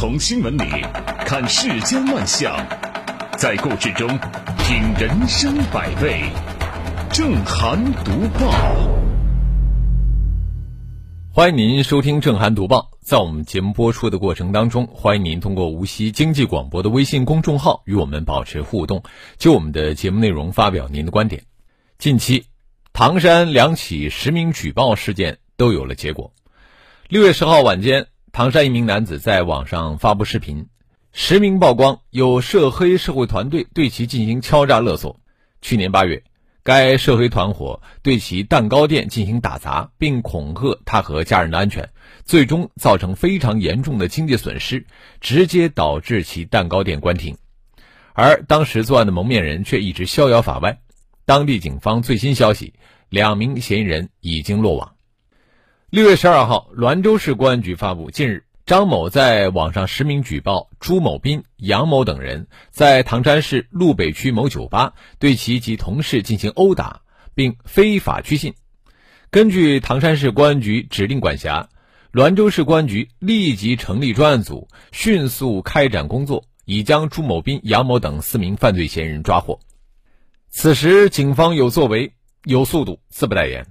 从新闻里看世间万象，在故事中品人生百味。正涵读报，欢迎您收听正涵读报。在我们节目播出的过程当中，欢迎您通过无锡经济广播的微信公众号与我们保持互动，就我们的节目内容发表您的观点。近期，唐山两起实名举报事件都有了结果。六月十号晚间。唐山一名男子在网上发布视频，实名曝光有涉黑社会团队对其进行敲诈勒索。去年八月，该涉黑团伙对其蛋糕店进行打砸，并恐吓他和家人的安全，最终造成非常严重的经济损失，直接导致其蛋糕店关停。而当时作案的蒙面人却一直逍遥法外。当地警方最新消息，两名嫌疑人已经落网。六月十二号，滦州市公安局发布：近日，张某在网上实名举报朱某斌、杨某等人在唐山市路北区某酒吧对其及同事进行殴打，并非法拘禁。根据唐山市公安局指令管辖，滦州市公安局立即成立专案组，迅速开展工作，已将朱某斌、杨某等四名犯罪嫌疑人抓获。此时，警方有作为、有速度，自不待言。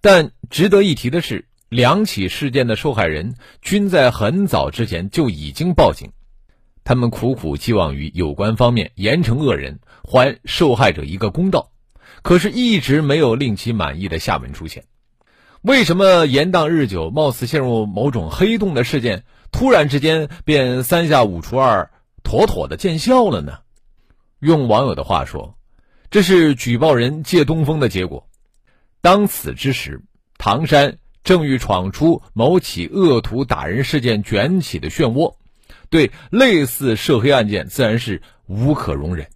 但值得一提的是，两起事件的受害人均在很早之前就已经报警，他们苦苦寄望于有关方面严惩恶人，还受害者一个公道，可是一直没有令其满意的下文出现。为什么延宕日久、貌似陷入某种黑洞的事件，突然之间便三下五除二、妥妥的见效了呢？用网友的话说，这是举报人借东风的结果。当此之时，唐山正欲闯出某起恶徒打人事件卷起的漩涡，对类似涉黑案件自然是无可容忍。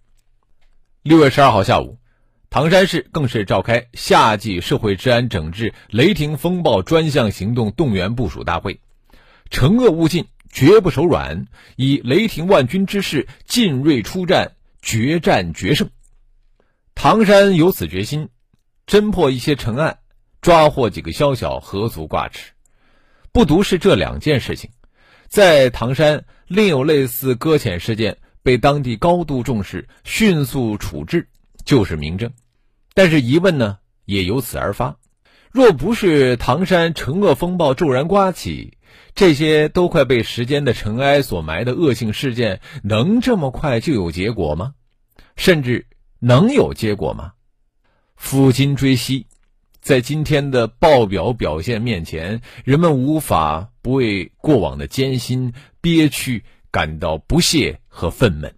六月十二号下午，唐山市更是召开夏季社会治安整治雷霆风暴专项行动动员部署大会，惩恶务尽，绝不手软，以雷霆万钧之势进锐出战，决战决胜。唐山有此决心。侦破一些陈案，抓获几个宵小，何足挂齿？不独是这两件事情，在唐山另有类似搁浅事件，被当地高度重视，迅速处置，就是明证。但是疑问呢，也由此而发：若不是唐山惩恶风暴骤然刮起，这些都快被时间的尘埃所埋的恶性事件，能这么快就有结果吗？甚至能有结果吗？抚今追昔，在今天的报表表现面前，人们无法不为过往的艰辛憋屈感到不屑和愤懑。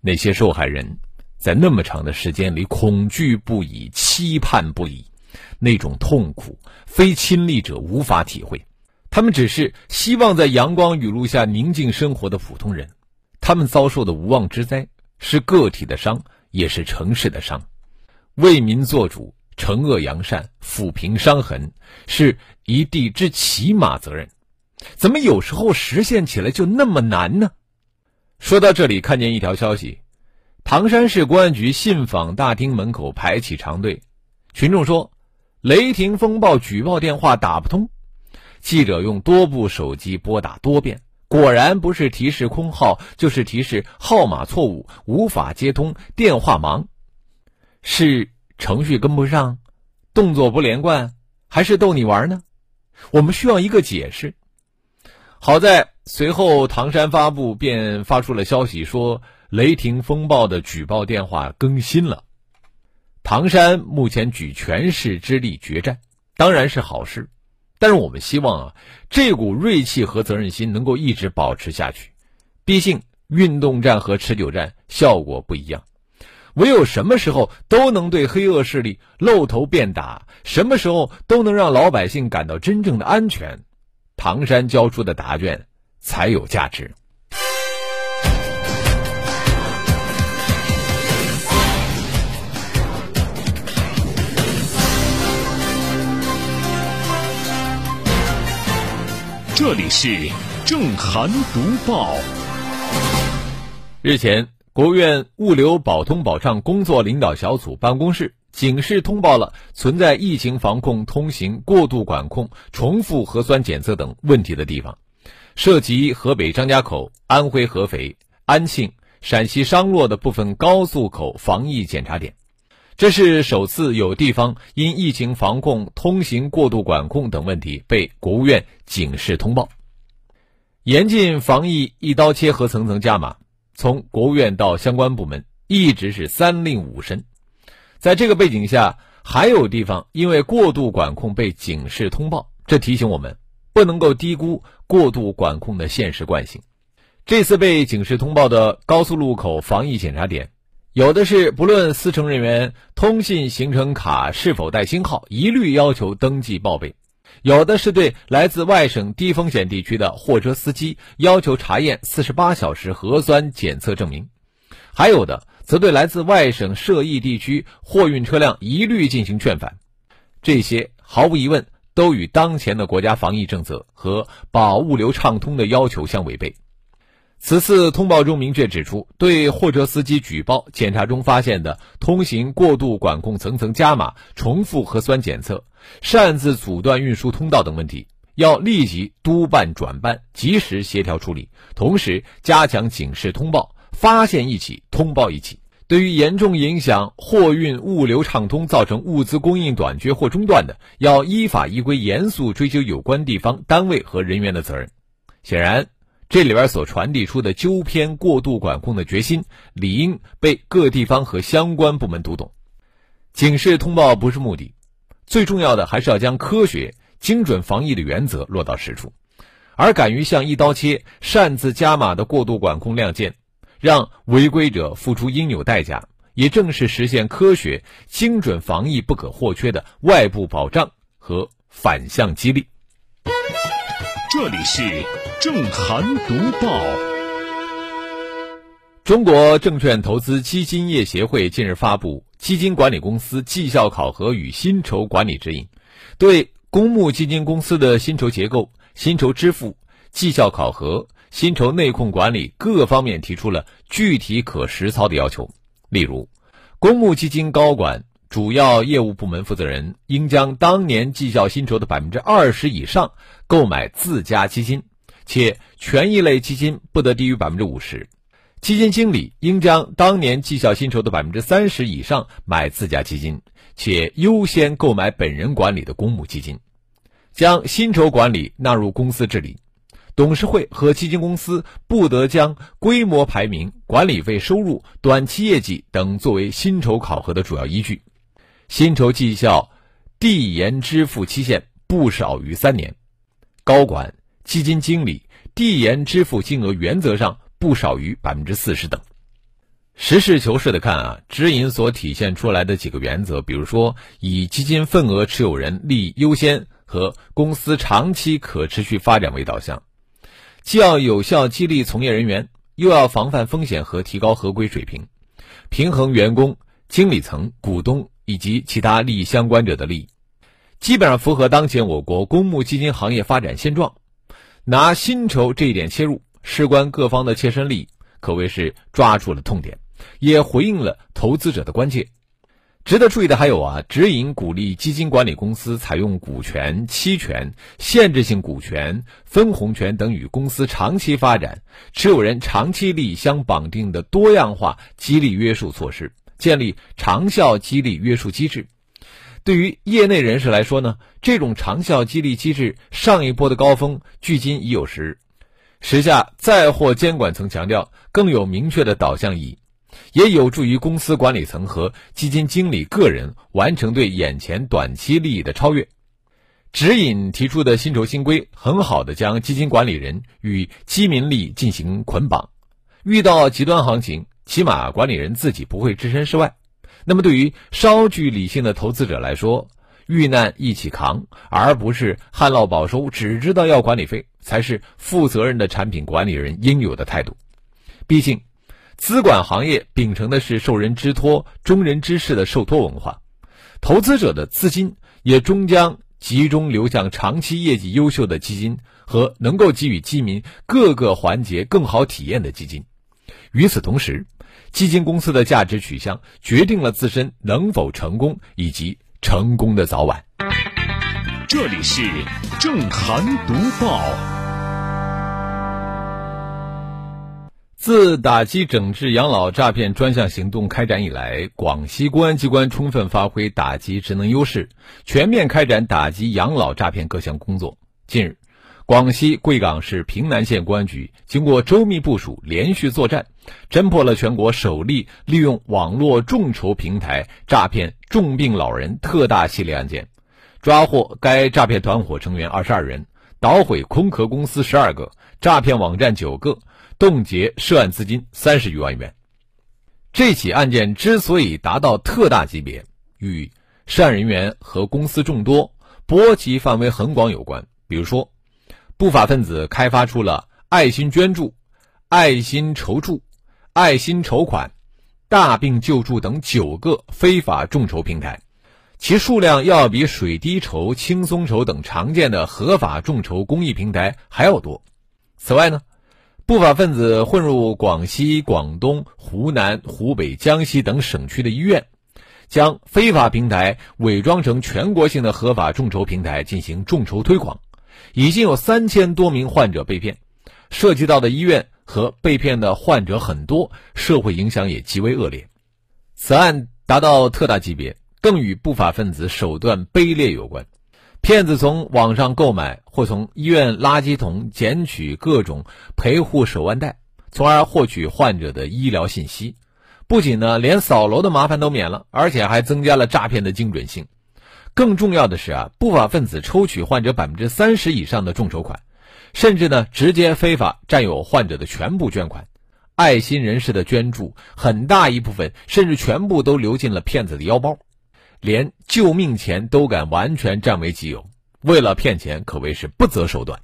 那些受害人，在那么长的时间里恐惧不已、期盼不已，那种痛苦，非亲历者无法体会。他们只是希望在阳光雨露下宁静生活的普通人。他们遭受的无妄之灾，是个体的伤，也是城市的伤。为民做主，惩恶扬善，抚平伤痕，是一地之起码责任。怎么有时候实现起来就那么难呢？说到这里，看见一条消息：唐山市公安局信访大厅门口排起长队，群众说雷霆风暴举报电话打不通，记者用多部手机拨打多遍，果然不是提示空号，就是提示号码错误，无法接通，电话忙。是程序跟不上，动作不连贯，还是逗你玩呢？我们需要一个解释。好在随后唐山发布便发出了消息，说雷霆风暴的举报电话更新了。唐山目前举全市之力决战，当然是好事，但是我们希望啊，这股锐气和责任心能够一直保持下去。毕竟运动战和持久战效果不一样。唯有什么时候都能对黑恶势力露头便打，什么时候都能让老百姓感到真正的安全，唐山交出的答卷才有价值。这里是正涵读报。日前。国务院物流保通保畅工作领导小组办公室警示通报了存在疫情防控通行过度管控、重复核酸检测等问题的地方，涉及河北张家口、安徽合肥、安庆、陕西商洛的部分高速口防疫检查点。这是首次有地方因疫情防控、通行过度管控等问题被国务院警示通报。严禁防疫一刀切和层层加码，从国务院到相关部门一直是三令五申。在这个背景下，还有地方因为过度管控被警示通报，这提醒我们不能够低估过度管控的现实惯性。这次被警示通报的高速路口防疫检查点。有的是不论司乘人员通信行程卡是否带星号，一律要求登记报备；有的是对来自外省低风险地区的货车司机要求查验四十八小时核酸检测证明；还有的则对来自外省涉疫地区货运车辆一律进行劝返。这些毫无疑问都与当前的国家防疫政策和保物流畅通的要求相违背。此次通报中明确指出，对货车司机举报检查中发现的通行过度管控、层层加码、重复核酸检测、擅自阻断运输通道等问题，要立即督办转办，及时协调处理，同时加强警示通报，发现一起通报一起。对于严重影响货运物流畅通、造成物资供应短缺或中断的，要依法依规严肃追究有关地方单位和人员的责任。显然。这里边所传递出的纠偏过度管控的决心，理应被各地方和相关部门读懂。警示通报不是目的，最重要的还是要将科学、精准防疫的原则落到实处。而敢于向一刀切、擅自加码的过度管控亮剑，让违规者付出应有代价，也正是实现科学、精准防疫不可或缺的外部保障和反向激励。这里是。正涵读报。中国证券投资基金业协会近日发布《基金管理公司绩效考核与薪酬管理指引》，对公募基金公司的薪酬结构、薪酬支付、绩效考核、薪酬内控管理各方面提出了具体可实操的要求。例如，公募基金高管、主要业务部门负责人应将当年绩效薪酬的百分之二十以上购买自家基金。且权益类基金不得低于百分之五十，基金经理应将当年绩效薪酬的百分之三十以上买自家基金，且优先购买本人管理的公募基金，将薪酬管理纳入公司治理。董事会和基金公司不得将规模排名、管理费收入、短期业绩等作为薪酬考核的主要依据。薪酬绩效递延支付期限不少于三年。高管。基金经理递延支付金额原则上不少于百分之四十等。实事求是的看啊，指引所体现出来的几个原则，比如说以基金份额持有人利益优先和公司长期可持续发展为导向，既要有效激励从业人员，又要防范风险和提高合规水平，平衡员工、经理层、股东以及其他利益相关者的利益，基本上符合当前我国公募基金行业发展现状。拿薪酬这一点切入，事关各方的切身利益，可谓是抓住了痛点，也回应了投资者的关切。值得注意的还有啊，指引鼓励基金管理公司采用股权、期权、限制性股权、分红权等与公司长期发展、持有人长期利益相绑定的多样化激励约束措施，建立长效激励约束机制。对于业内人士来说呢，这种长效激励机制上一波的高峰距今已有时，时下再获监管层强调，更有明确的导向意义，也有助于公司管理层和基金经理个人完成对眼前短期利益的超越。指引提出的薪酬新规，很好的将基金管理人与基民利益进行捆绑，遇到极端行情，起码管理人自己不会置身事外。那么，对于稍具理性的投资者来说，遇难一起扛，而不是旱涝保收，只知道要管理费，才是负责任的产品管理人应有的态度。毕竟，资管行业秉承的是受人之托、忠人之事的受托文化，投资者的资金也终将集中流向长期业绩优秀的基金和能够给予基民各个环节更好体验的基金。与此同时，基金公司的价值取向决定了自身能否成功以及成功的早晚。这里是正涵读报。自打击整治养老诈骗专项行动开展以来，广西公安机关充分发挥打击职能优势，全面开展打击养老诈骗各项工作。近日，广西贵港市平南县公安局经过周密部署、连续作战，侦破了全国首例利用网络众筹平台诈骗重病老人特大系列案件，抓获该诈骗团伙成员二十二人，捣毁空壳公司十二个，诈骗网站九个。冻结涉案资金三十余万元。这起案件之所以达到特大级别，与涉案人员和公司众多、波及范围很广有关。比如说，不法分子开发出了爱心捐助、爱心筹助、爱心筹款、大病救助等九个非法众筹平台，其数量要比水滴筹、轻松筹等常见的合法众筹公益平台还要多。此外呢？不法分子混入广西、广东、湖南、湖北、江西等省区的医院，将非法平台伪装成全国性的合法众筹平台进行众筹推广，已经有三千多名患者被骗，涉及到的医院和被骗的患者很多，社会影响也极为恶劣。此案达到特大级别，更与不法分子手段卑劣有关。骗子从网上购买或从医院垃圾桶捡取各种陪护手腕带，从而获取患者的医疗信息。不仅呢，连扫楼的麻烦都免了，而且还增加了诈骗的精准性。更重要的是啊，不法分子抽取患者百分之三十以上的众筹款，甚至呢，直接非法占有患者的全部捐款。爱心人士的捐助很大一部分，甚至全部都流进了骗子的腰包。连救命钱都敢完全占为己有，为了骗钱可谓是不择手段。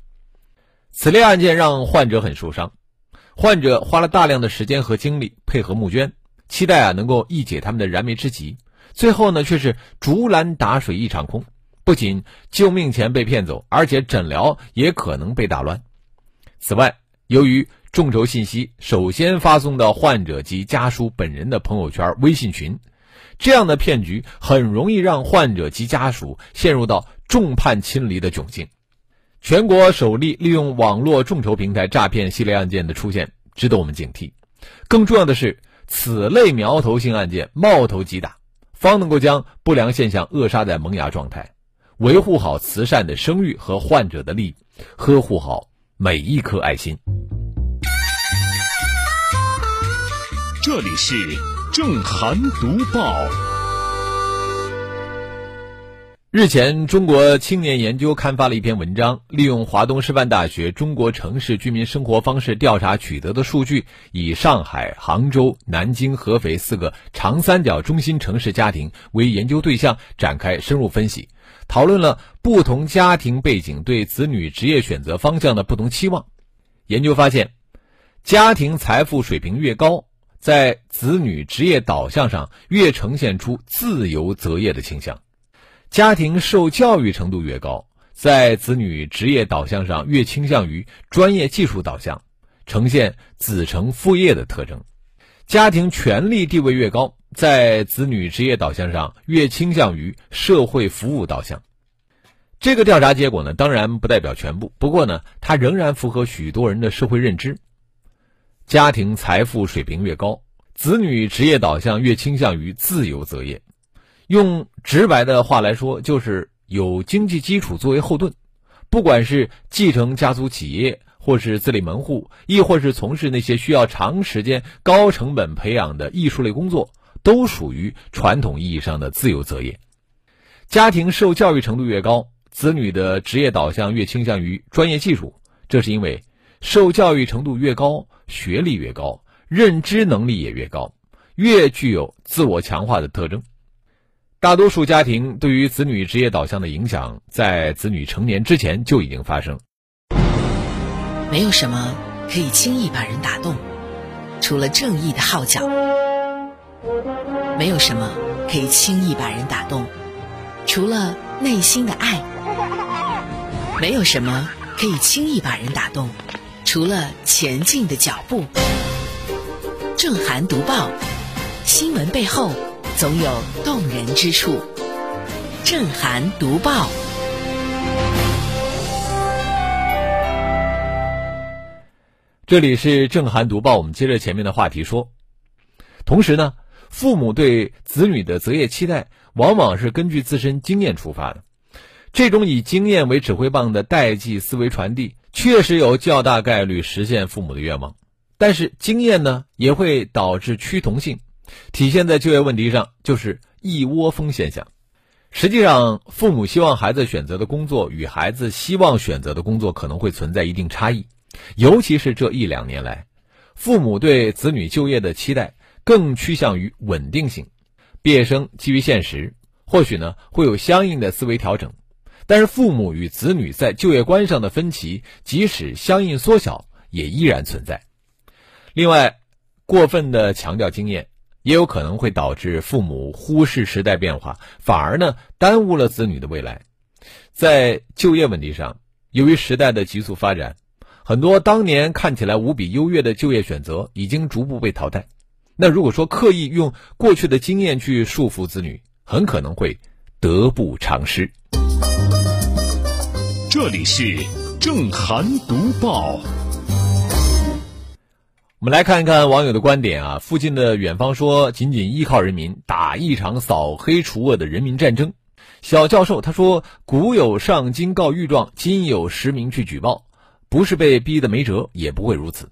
此类案件让患者很受伤，患者花了大量的时间和精力配合募捐，期待啊能够一解他们的燃眉之急，最后呢却是竹篮打水一场空。不仅救命钱被骗走，而且诊疗也可能被打乱。此外，由于众筹信息首先发送到患者及家属本人的朋友圈、微信群。这样的骗局很容易让患者及家属陷入到众叛亲离的窘境。全国首例利用网络众筹平台诈骗系列案件的出现，值得我们警惕。更重要的是，此类苗头性案件冒头极大，方能够将不良现象扼杀在萌芽状态，维护好慈善的声誉和患者的利益，呵护好每一颗爱心。这里是。正涵读报。日前，中国青年研究刊发了一篇文章，利用华东师范大学中国城市居民生活方式调查取得的数据，以上海、杭州、南京、合肥四个长三角中心城市家庭为研究对象，展开深入分析，讨论了不同家庭背景对子女职业选择方向的不同期望。研究发现，家庭财富水平越高。在子女职业导向上，越呈现出自由择业的倾向；家庭受教育程度越高，在子女职业导向上越倾向于专业技术导向，呈现子承父业的特征；家庭权力地位越高，在子女职业导向上越倾向于社会服务导向。这个调查结果呢，当然不代表全部，不过呢，它仍然符合许多人的社会认知。家庭财富水平越高，子女职业导向越倾向于自由择业。用直白的话来说，就是有经济基础作为后盾，不管是继承家族企业，或是自立门户，亦或是从事那些需要长时间、高成本培养的艺术类工作，都属于传统意义上的自由择业。家庭受教育程度越高，子女的职业导向越倾向于专业技术，这是因为受教育程度越高。学历越高，认知能力也越高，越具有自我强化的特征。大多数家庭对于子女职业导向的影响，在子女成年之前就已经发生。没有什么可以轻易把人打动，除了正义的号角；没有什么可以轻易把人打动，除了内心的爱；没有什么可以轻易把人打动。除了前进的脚步，正涵读报，新闻背后总有动人之处。正涵读报，这里是正涵读报，我们接着前面的话题说。同时呢，父母对子女的择业期待，往往是根据自身经验出发的。这种以经验为指挥棒的代际思维传递，确实有较大概率实现父母的愿望。但是，经验呢，也会导致趋同性，体现在就业问题上，就是一窝蜂现象。实际上，父母希望孩子选择的工作与孩子希望选择的工作可能会存在一定差异。尤其是这一两年来，父母对子女就业的期待更趋向于稳定性。毕业生基于现实，或许呢会有相应的思维调整，但是父母与子女在就业观上的分歧，即使相应缩小，也依然存在。另外，过分的强调经验，也有可能会导致父母忽视时代变化，反而呢耽误了子女的未来。在就业问题上，由于时代的急速发展。很多当年看起来无比优越的就业选择已经逐步被淘汰。那如果说刻意用过去的经验去束缚子女，很可能会得不偿失。这里是正涵读报。我们来看一看网友的观点啊。附近的远方说，仅仅依靠人民打一场扫黑除恶的人民战争。小教授他说，古有上京告御状，今有实名去举报。不是被逼的没辙，也不会如此。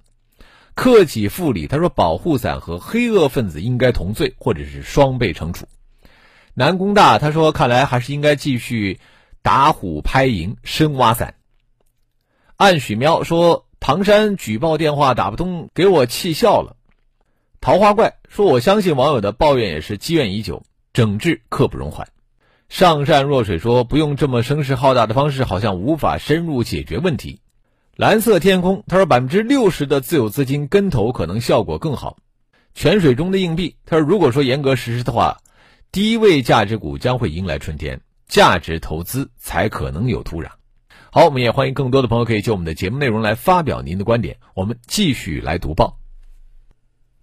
克己复礼，他说保护伞和黑恶分子应该同罪，或者是双倍惩处。南工大他说，看来还是应该继续打虎拍蝇，深挖伞。暗许喵说，唐山举报电话打不通，给我气笑了。桃花怪说，我相信网友的抱怨也是积怨已久，整治刻不容缓。上善若水说，不用这么声势浩大的方式，好像无法深入解决问题。蓝色天空，他说百分之六十的自有资金跟投可能效果更好。泉水中的硬币，他说如果说严格实施的话，低位价值股将会迎来春天，价值投资才可能有土壤。好，我们也欢迎更多的朋友可以就我们的节目内容来发表您的观点。我们继续来读报。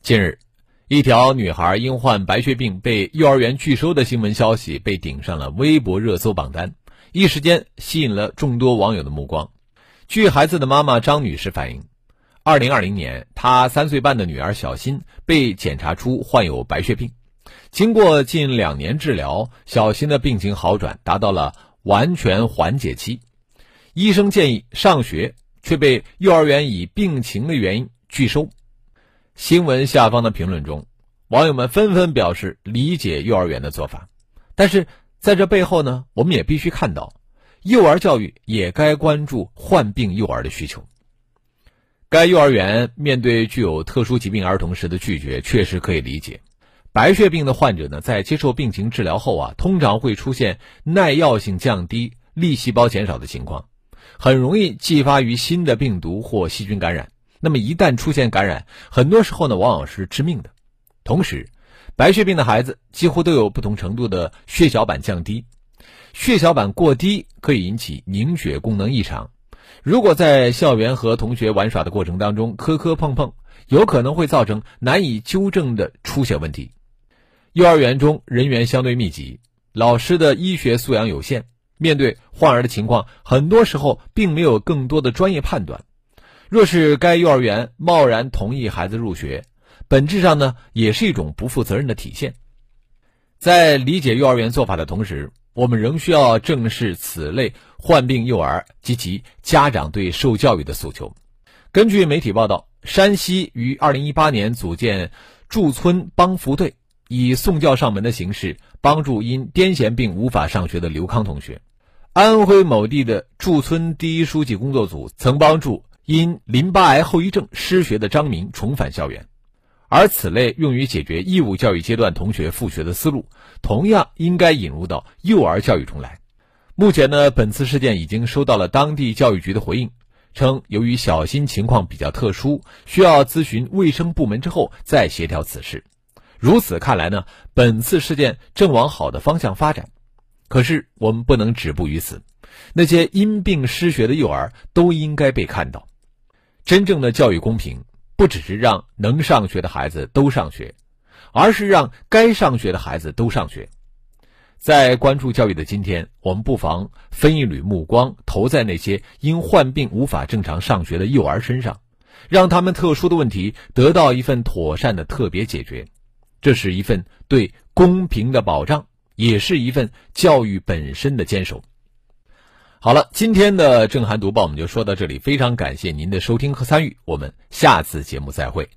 近日，一条女孩因患白血病被幼儿园拒收的新闻消息被顶上了微博热搜榜单，一时间吸引了众多网友的目光。据孩子的妈妈张女士反映，二零二零年，她三岁半的女儿小新被检查出患有白血病。经过近两年治疗，小新的病情好转，达到了完全缓解期。医生建议上学，却被幼儿园以病情的原因拒收。新闻下方的评论中，网友们纷纷表示理解幼儿园的做法，但是在这背后呢，我们也必须看到。幼儿教育也该关注患病幼儿的需求。该幼儿园面对具有特殊疾病儿童时的拒绝，确实可以理解。白血病的患者呢，在接受病情治疗后啊，通常会出现耐药性降低、粒细胞减少的情况，很容易继发于新的病毒或细菌感染。那么一旦出现感染，很多时候呢，往往是致命的。同时，白血病的孩子几乎都有不同程度的血小板降低。血小板过低可以引起凝血功能异常，如果在校园和同学玩耍的过程当中磕磕碰碰，有可能会造成难以纠正的出血问题。幼儿园中人员相对密集，老师的医学素养有限，面对患儿的情况，很多时候并没有更多的专业判断。若是该幼儿园贸然同意孩子入学，本质上呢也是一种不负责任的体现。在理解幼儿园做法的同时，我们仍需要正视此类患病幼儿及其家长对受教育的诉求。根据媒体报道，山西于二零一八年组建驻村帮扶队，以送教上门的形式帮助因癫痫病无法上学的刘康同学。安徽某地的驻村第一书记工作组曾帮助因淋巴癌后遗症失学的张明重返校园。而此类用于解决义务教育阶段同学复学的思路，同样应该引入到幼儿教育中来。目前呢，本次事件已经收到了当地教育局的回应，称由于小新情况比较特殊，需要咨询卫生部门之后再协调此事。如此看来呢，本次事件正往好的方向发展。可是我们不能止步于此，那些因病失学的幼儿都应该被看到。真正的教育公平。不只是让能上学的孩子都上学，而是让该上学的孩子都上学。在关注教育的今天，我们不妨分一缕目光投在那些因患病无法正常上学的幼儿身上，让他们特殊的问题得到一份妥善的特别解决。这是一份对公平的保障，也是一份教育本身的坚守。好了，今天的正涵读报我们就说到这里，非常感谢您的收听和参与，我们下次节目再会。